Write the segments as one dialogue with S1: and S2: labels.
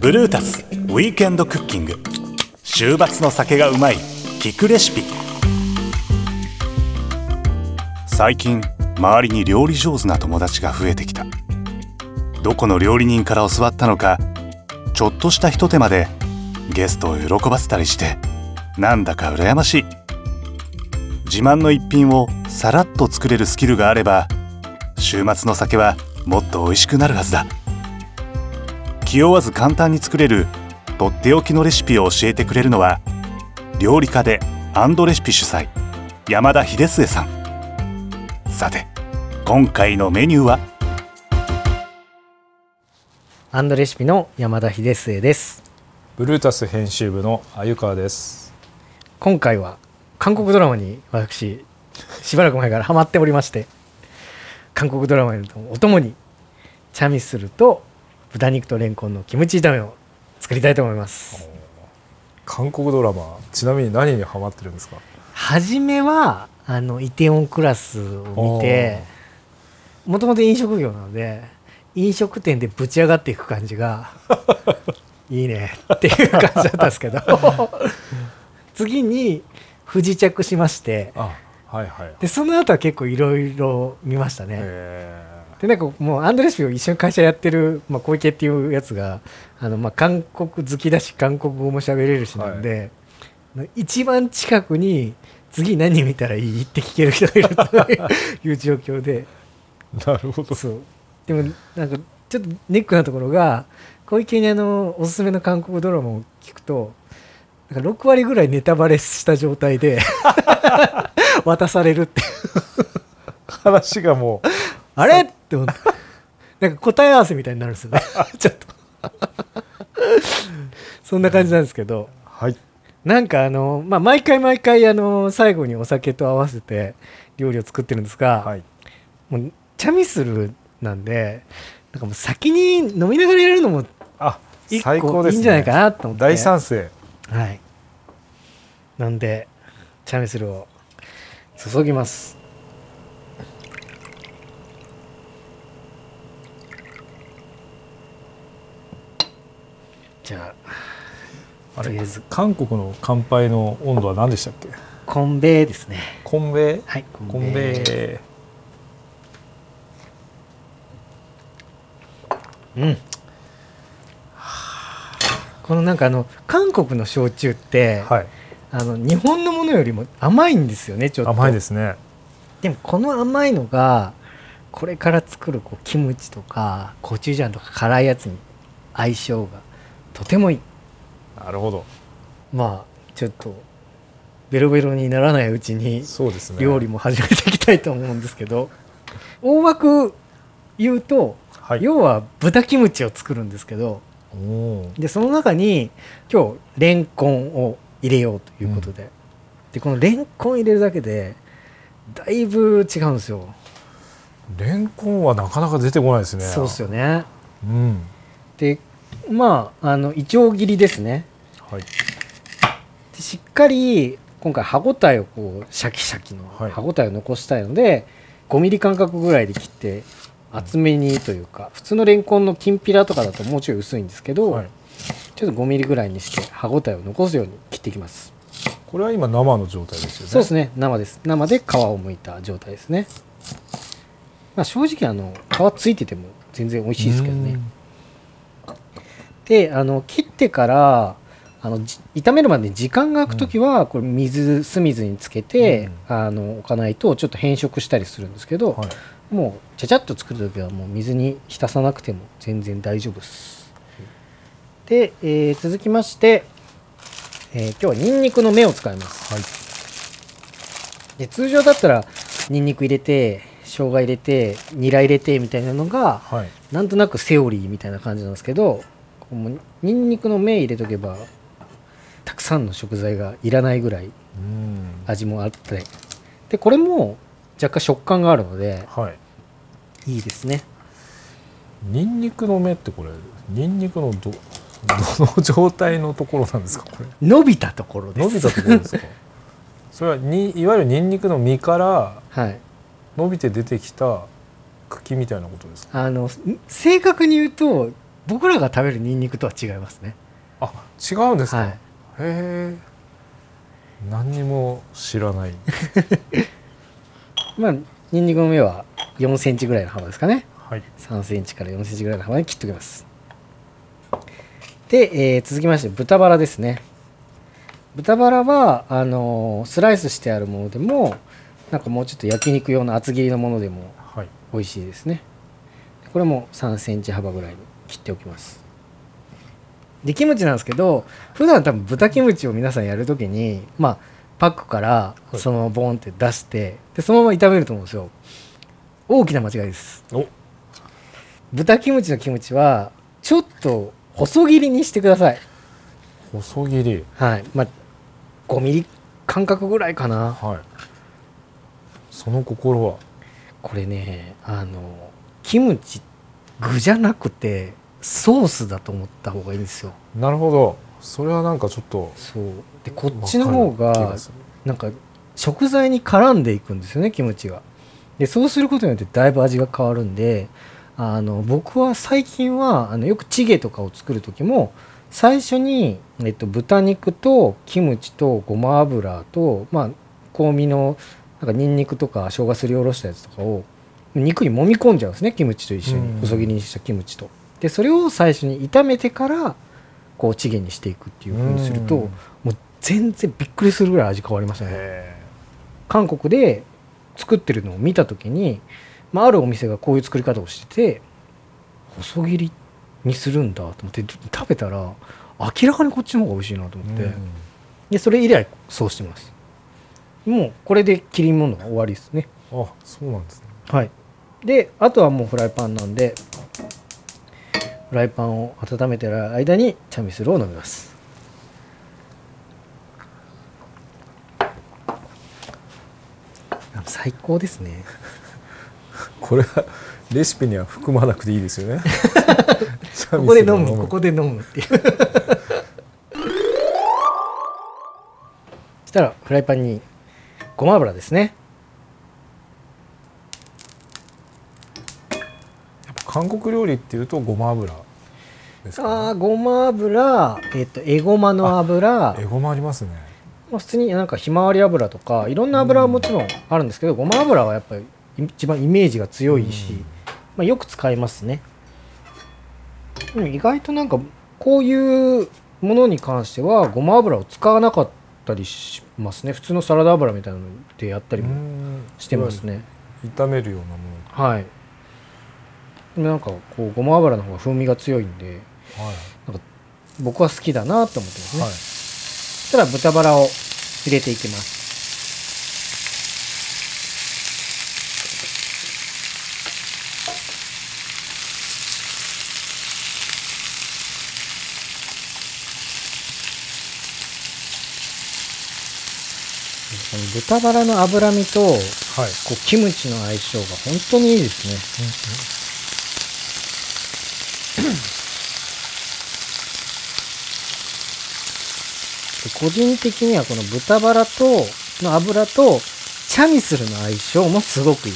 S1: ブルータスウィークエンドクッキング。週末の酒がうまい聞くレシピ。最近周りに料理上手な友達が増えてきた。どこの料理人から教わったのかちょっとしたひと手間でゲストを喜ばせたりしてなんだか羨ましい。自慢の一品をさらっと作れるスキルがあれば週末の酒はもっと美味しくなるはずだ。気負わず簡単に作れるとっておきのレシピを教えてくれるのは料理家でアンドレシピ主催山田秀末さん。さて今回のメニューは？
S2: アンドレシピの山田秀末です。
S3: ブルータス編集部の鮎川です。
S2: 今回は韓国ドラマに私しばらく前からハマっておりまして韓国ドラマのお供にチャミスルと豚肉とレンコンのキムチ炒めを作りたいと思います。
S3: 韓国ドラマちなみに何にハマってるんですか？
S2: 初めはあのイテウォンクラスを見てもともと飲食業なので飲食店でぶち上がっていく感じが いいねっていう感じだったんですけど。次に不時着しまして
S3: あはいはい。
S2: でその後は結構いろいろ見ましたね。
S3: へ
S2: でなんかもうアンドレシピを一緒に会社やってる、まあ、小池っていうやつがあの、まあ、韓国好きだし韓国語も喋れるしなんで、一番近くに次何見たらいいって聞ける人がいるという状況で。
S3: ー なるほど。
S2: そう。でもなんかちょっとネックなところが小池にあのおすすめの韓国ドラマを聞くとなんか6割ぐらいネタバレした状態で 渡されるっていう。
S3: 話がもう。
S2: あれ？って思って。なんか答え合わせみたいになるんですよね。ちょっと。そんな感じなんですけど。
S3: はい。
S2: なんかあの、まあ、毎回毎回あの最後にお酒と合わせて料理を作ってるんですが、
S3: はい。
S2: もうチャミスルなんでなんかもう先に飲みながらやるのも
S3: あ
S2: 一
S3: 最高ですね。
S2: 個いいんじゃないかなと思って。
S3: 大賛成。
S2: はい。なんでチャミスルを注ぎます。じゃあ
S3: あれ
S2: とりあえず
S3: 韓国の乾杯の温度は何でしたっけ？
S2: コンベイですね。
S3: コンベ
S2: はい
S3: コンベ
S2: うん。このなんかあの韓国の焼酎って、
S3: はい
S2: あの日本のものよりも甘いんですよねちょっと。
S3: 甘いですね。
S2: でもこの甘いのがこれから作るこうキムチとかコチュジャンとか辛いやつに相性がとてもいい。
S3: なるほど。
S2: まあちょっとベロベロにならないうちに料理も始めていきたいと思うんですけど。大枠言うと、
S3: はい。
S2: 要は豚キムチを作るんですけど。でその中に今日レンコンを入れようということで、でこのレンコン入れるだけでだいぶ違うんですよ。
S3: レンコンはなかなか出てこないですね。
S2: そうですよね。
S3: うん。
S2: でまああのいちょう切りですね。
S3: はい。
S2: でしっかり今回歯ごたえをこうシャキシャキの
S3: はい。
S2: 歯ごたえを残したいので、5ミリ間隔ぐらいで切って厚めにというか普通のレンコンのきんぴらとかだともうちょい薄いんですけど、
S3: はい。
S2: ちょっと5ミリぐらいにして歯ごたえを残すように切っていきます。
S3: これは今生の状態ですよね。
S2: そうですね。生です。生で皮を剥いた状態ですね。まあ正直あの皮ついてても全然美味しいですけどね。であの切ってからあのじ炒めるまでに時間が空く時は、これ水酢水につけて、あの置かないとちょっと変色したりするんですけど、
S3: はい。
S2: もうちゃちゃっと作る時はもう水に浸さなくても全然大丈夫です。で、えー続きまして、えー今日はニンニクの芽を使います。
S3: はい。
S2: で通常だったらニンニク入れて生姜入れてニラ入れてみたいなのが
S3: はい。
S2: なんとなくセオリーみたいな感じなんですけどもうニンニクの芽入れとけばたくさんの食材がいらないぐらい
S3: うん。
S2: 味もあって。でこれも若干食感があるので
S3: はい。
S2: いいですね。
S3: ニンニクの芽ってこれニンニクのどどの状態のところなんですかこれ？
S2: 伸びたところです。
S3: 伸びたところですか？それはにいわゆるニンニクの実から
S2: はい。
S3: 伸びて出てきた茎みたいなことですか？
S2: あの正確に言うと僕らが食べるニンニクとは違いますね。
S3: あ違うんですか、
S2: はい。
S3: へえ。何にも知らない。
S2: まあニンニクの芽は4センチぐらいの幅ですかね。
S3: はい。
S2: 3センチから4センチぐらいの幅に切っておきますで、えー続きまして豚バラですね。豚バラはあのースライスしてあるものでもなんかもうちょっと焼肉用の厚切りのものでも
S3: はい。
S2: 美味しいですね。これも3センチ幅ぐらいに切っておきます。でキムチなんですけど普段多分豚キムチを皆さんやるときにまあパックから
S3: い。
S2: そのままボンって出してでそのまま炒めると思うんですよ。大きな間違いです。
S3: お。
S2: 豚キムチのキムチはちょっと細切りにしてください。
S3: 細切り。
S2: はい。まあ5ミリ間隔ぐらいかな。
S3: はい。その心は？
S2: これねあのキムチ具じゃなくてソースだと思った方がいいんですよ。
S3: なるほど。それはなんかちょっと
S2: そう。でこっちの方がなんか食材に絡んでいくんですよねキムチが。でそうすることによってだいぶ味が変わるんであの僕は最近はあのよくチゲとかを作る時も最初に、えっと、豚肉とキムチとごま油とまあ香味のなんかニンニクとか生姜すりおろしたやつとかを肉に揉み込んじゃうんですねキムチと一緒
S3: うん。
S2: に細切りにしたキムチと。でそれを最初に炒めてからこうチゲにしていくっていう風にすると
S3: うん。
S2: もう全然びっくりするぐらい味変わりましたね。
S3: へ
S2: 韓国で作ってるのを見た時に、まあ、あるお店がこういう作り方をしてて細切りにするんだと思って食べたら明らかにこっちの方が美味しいなと
S3: え
S2: 思って、
S3: うん。
S2: でそれ以来そうしてます。もうこれで切り物は終わりですね。
S3: あそうなんですね。
S2: はい。であとはもうフライパンなんでフライパンを温めてる間にチャミスルを飲みます。あ最高ですね
S3: これはレシピには含まなくていいですよね。
S2: ここで飲むここで飲むっていう。そしたらフライパンにごま油ですね。
S3: 韓国料理っていうとごま油です
S2: あ
S3: か、
S2: ーごま油えっ、とエゴマの油。
S3: ね、エゴマありますね。
S2: まあ、普通になんかひまわり油とかいろんな油はもちろんあるんですけど、ごま油はやっぱり一番イメージが強いし、
S3: うん。
S2: まあ、よく使いますね。でも意外となんかこういうものに関してはごま油を使わなかったりしますね。普通のサラダ油みたいなのでやったりもしてますね、
S3: 炒めるようなも
S2: はい。なんかこうごま油の方が風味が強いんで
S3: のはい。
S2: 僕は好きだなと思ってますね、
S3: はい。
S2: そしたら豚バラを入れていきますこの豚バラの脂身とこ
S3: はい、
S2: うキムチの相性が本当にいいですね。で個人的にはこの豚バラとの油とチャミスルの相性もすごくいい。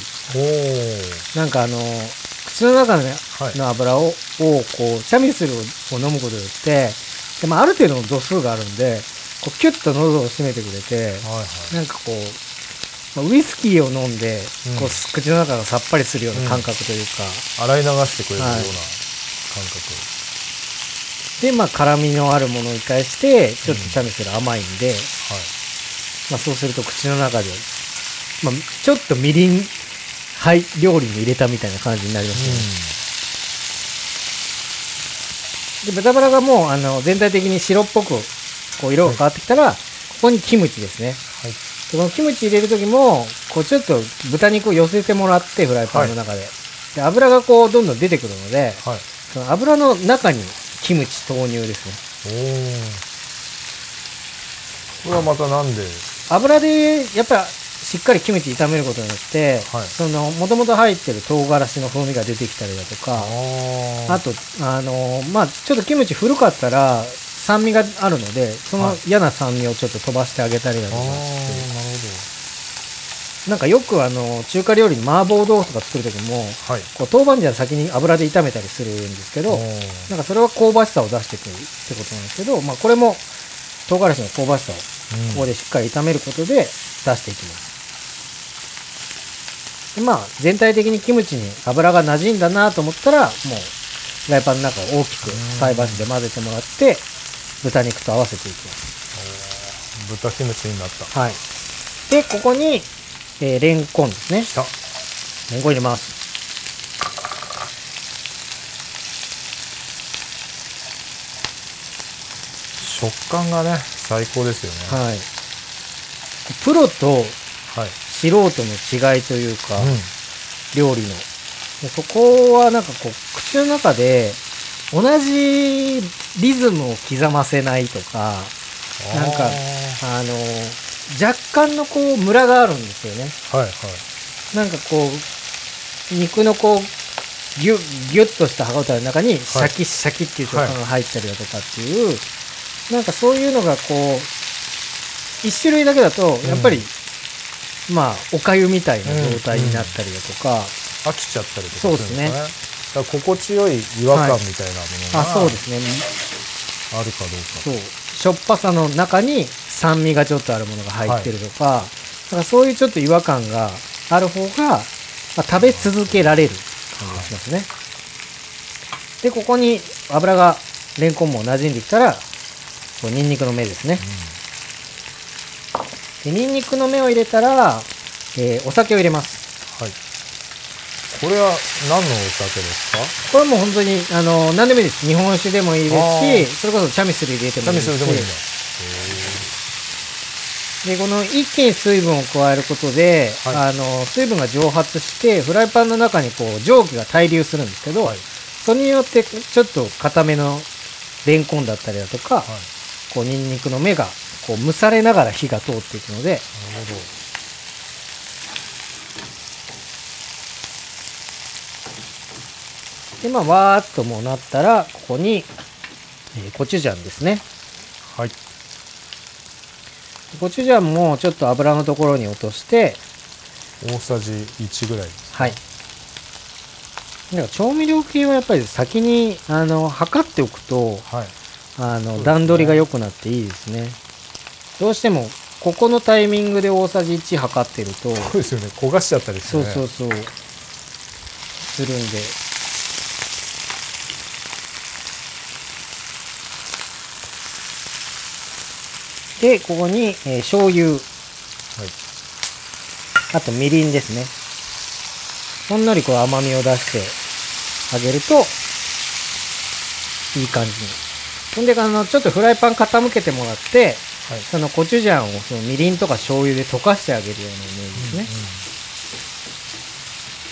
S2: なんかあの口の中の,、
S3: はい。
S2: の油ををこうチャミスルを飲むことによってで、まあ、ある程度の度数があるんでこうキュッと喉を締めてくれて
S3: はいはい。
S2: なんかこう、まあウイスキーを飲んで、
S3: うん。
S2: こう口の中がさっぱりするような感覚というか、
S3: 洗い流してくれるような
S2: はい。
S3: 感覚、
S2: でまあ辛みのあるものに対してちょっとチャミスル甘いんで、
S3: はい。
S2: まあ、そうすると口の中で、まあ、ちょっとみりんはい料理に入れたみたいな感じになりますよね、で豚バラがもうあの全体的に白っぽくこう色が変わってきたら、ここにキムチですね。
S3: はい。
S2: でこのキムチ入れる時もこうちょっと豚肉を寄せてもらってフライパンの中で,、で油がこうどんどん出てくるので
S3: はい。
S2: その油の中にキムチ投入ですね。
S3: おおこれはまたなんで？
S2: 油でやっぱしっかりキムチ炒めることによって、
S3: はい。
S2: そのもともと入ってる唐辛子の風味が出てきたりだとか
S3: あ
S2: あとあのまあちょっとキムチ古かったら酸味があるのでその
S3: はい。
S2: 嫌な酸味をちょっと飛ばしてあげたりだとか
S3: あーなるほ
S2: なんかよくあの中華料理に麻婆豆腐とか作る時も
S3: はい。
S2: こう豆板醤先に油で炒めたりするんですけどなんかそれは香ばしさを出してくるってことなんですけど、まあ、これも唐辛子の香ばしさを
S3: うん。
S2: ここでしっかり炒めることで出していきます。でまあ全体的にキムチに油が馴染んだなと思ったらもうフライパンの中を大きく菜箸で混ぜてもらって豚肉と合わせていきます。
S3: 豚キムチになった
S2: はい。で、ここに、えーレンコンですね。
S3: きた
S2: レンコン入れます。
S3: 食感がね最高ですよね
S2: はい。プロと
S3: はい、
S2: 素人の違いというか、
S3: うん
S2: 料理の。でそこはなんかこう、口の中で同じリズムを刻ませないとか、なんか
S3: あ
S2: あの、若干のこう、ムラがあるんですよね。
S3: ーはいはい。
S2: なんかこう、肉のこう、ギュッ、ギュッとした歯応えの中に、シャキシャキっていう食感が入ったりだとかっていう、なんかそういうのがこう、一種類だけだと、やっぱり、まあ、おかゆみたいな状態になったりだとか、
S3: 飽きちゃったりとか
S2: そうですね
S3: だ心地よい違和感みたいなものが、
S2: あ、そうですね。
S3: あるかどうか
S2: そう。しょっぱさの中に酸味がちょっとあるものが入ってるとか、だからそういうちょっと違和感がある方が、まあ、食べ続けられる感じがしますね。で、ここに油がレンコンも馴染んできたら、こうニンニクの芽ですね。でニンニクの芽を入れたら、えーお酒を入れます。
S3: はいこれは何のお酒ですか？
S2: これはもう本当に、あの、何でもいいです。日本酒でもいいですし、それこそチャミスル入れてもいいですし。
S3: スルでもいいんだ。
S2: でこの一気に水分を加えることで、
S3: はい。
S2: あの水分が蒸発してフライパンの中にこう蒸気が滞留するんですけど、
S3: はい。
S2: それによってちょっと固めのレンコンだったりだとか、
S3: はい
S2: こうニンニクの芽がこう蒸されながら火が通っていくので
S3: なるほ
S2: でまあわーっともうなったらここに、えーコチュジャンですね。
S3: どはい。
S2: コチュジャンもちょっと油のところに落として
S3: 大さじ1ぐらい。です
S2: はい。か調味料系はやっぱり先にあの測っておくと
S3: はい。
S2: あの、
S3: すね。
S2: 段取りが良くなっていいですね。どうしてもここのタイミングで大さじ1測ってると、
S3: そうですよね。焦がしちゃったりして
S2: そう
S3: ね
S2: そうそう。するんで。でここに、えー醤油
S3: はい
S2: あとみりんですね。ほんのりこう甘みを出してあげると、いい感じに。ほんで、あの、ちょっとフライパン傾けてもらって、
S3: はい
S2: そのコチュジャンをそのみりんとか醤油で溶かしてあげるようなイメージです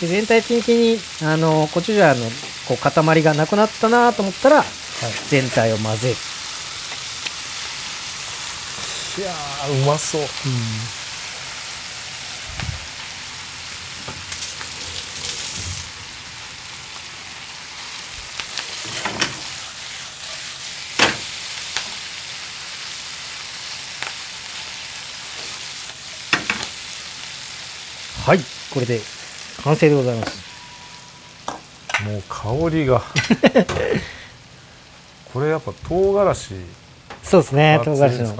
S2: ね。で全体的に、あの、コチュジャンのこう塊がなくなったなと思ったら、
S3: はい
S2: 全体を混ぜる。
S3: いやーうまそう
S2: はい、これで完成でございます。
S3: もう香りが これやっぱ唐辛子
S2: そうですね、
S3: が
S2: 唐辛子の。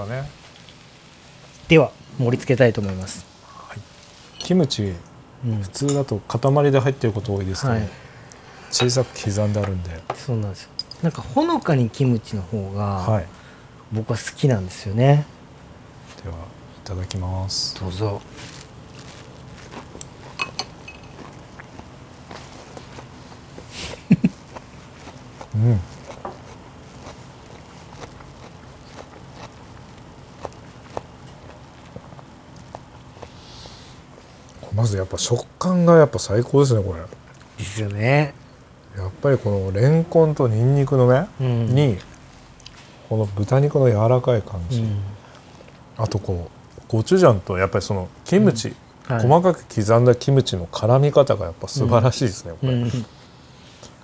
S3: で
S2: は、盛り付けたいと思います。
S3: キムチ
S2: うん
S3: 普通だと塊で入ってること多いですけど、
S2: はい
S3: 小さく刻んであるんで
S2: そうなんですよ。なんかほのかにキムチの方が
S3: はい
S2: 僕は好きなんですよね。
S3: ではいただきます
S2: どうぞ。
S3: うんまずやっぱ食感がやっぱ最高ですねこれ。
S2: ですよね。
S3: やっぱりこのレンコンとニンニクの芽
S2: うん。
S3: にこの豚肉の柔らかい感じ、
S2: うん。
S3: あとこうコチュジャンとやっぱりそのキムチ、
S2: はい。
S3: 細かく刻んだキムチの絡み方がやっぱ素晴らしいですね、これ、
S2: うん。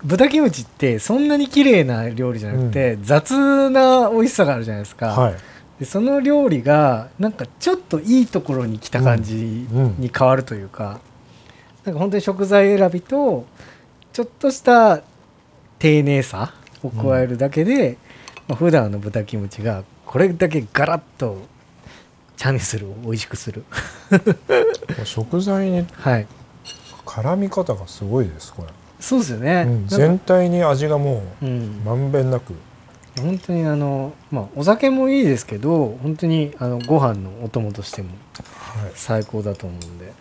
S2: 豚キムチってそんなに綺麗な料理じゃなくて、雑な美味しさがあるじゃないですか。
S3: はい
S2: でその料理がなんかちょっといいところに来た感じ
S3: うん
S2: に変わるというか、なんか本当に食材選びとちょっとした丁寧さを加えるだけで、まあ、普段の豚キムチがこれだけガラッとチャミスルを美味しくする。
S3: 食材に
S2: はい。
S3: 絡み方がすごいですこれ、
S2: そうですよね、
S3: うん。全体に味がも
S2: う
S3: うん。まんべんなく
S2: 本当にあのまあお酒もいいですけど本当にあのご飯のお供としても
S3: はい。
S2: 最高だと思うんで。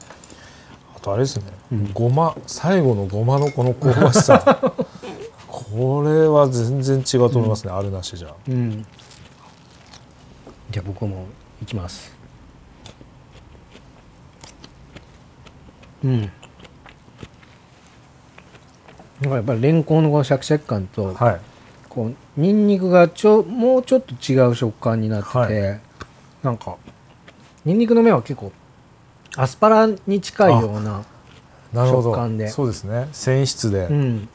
S3: あとあれですね、
S2: うん。
S3: ごま最後のごまのこの香ばしさ。これは全然違うと思いますね、あるなしじゃ。
S2: うん。じゃあ僕もいきます。うん。やっぱりレンコンのこのシャキシャキ感と、
S3: はい
S2: こうニンニクがちょもうちょっと違う食感になってて、
S3: は
S2: なんかニンニクの芽は結構アスパラに近いような
S3: なるほ
S2: 食感で。
S3: どそうですね。繊維質で、
S2: うん。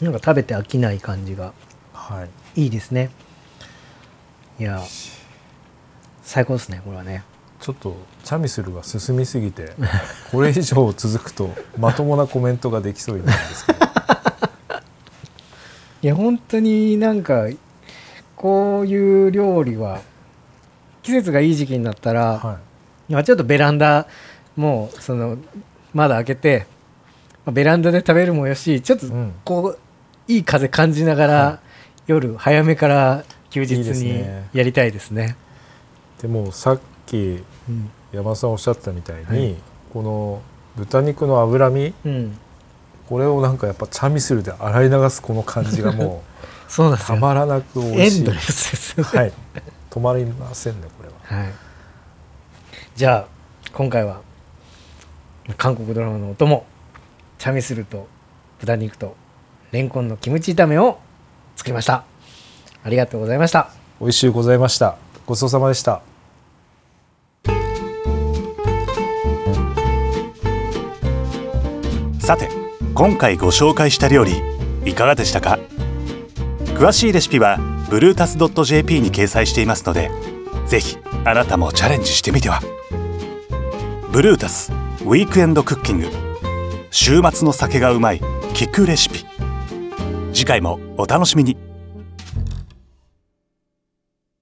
S2: なんか食べて飽きない感じが
S3: はい。
S2: いいですね。いや最高ですねこれはね。
S3: ちょっとチャミスルが進みすぎてこれ以上続くとまともなコメントができそうになるんですけど
S2: いや本当になんかこういう料理は季節がいい時期になったら、
S3: は
S2: まあちょっとベランダもうその窓開けてまあベランダで食べるもよしちょっと
S3: い、うん、
S2: こういい風感じながら、
S3: は
S2: 夜早めから休日に
S3: ね。
S2: やりたいですね。
S3: でもさっき
S2: うん。
S3: 山田さんおっしゃったみたいに、
S2: はい。
S3: この豚肉の脂身
S2: うん、
S3: これをなんかやっぱチャミスルで洗い流すこの感じがも
S2: そうなんです
S3: たまらなく美味しい
S2: エンドレスですよね。
S3: はい止まりませんねこれは
S2: はい。じゃあ今回は韓国ドラマのお供チャミスルと豚肉とレンコンのキムチ炒めを作りました。ありがとうございました。
S3: 美味しゅうございましたごちそうさまでした
S1: さて今回ご紹介した料理いかがでしたか？詳しいレシピはブルータス .jp に掲載していますのでぜひあなたもチャレンジしてみては。ブルータスウィークエンドクッキング。週末の酒がうまい聞くレシピ。次回もお楽しみに。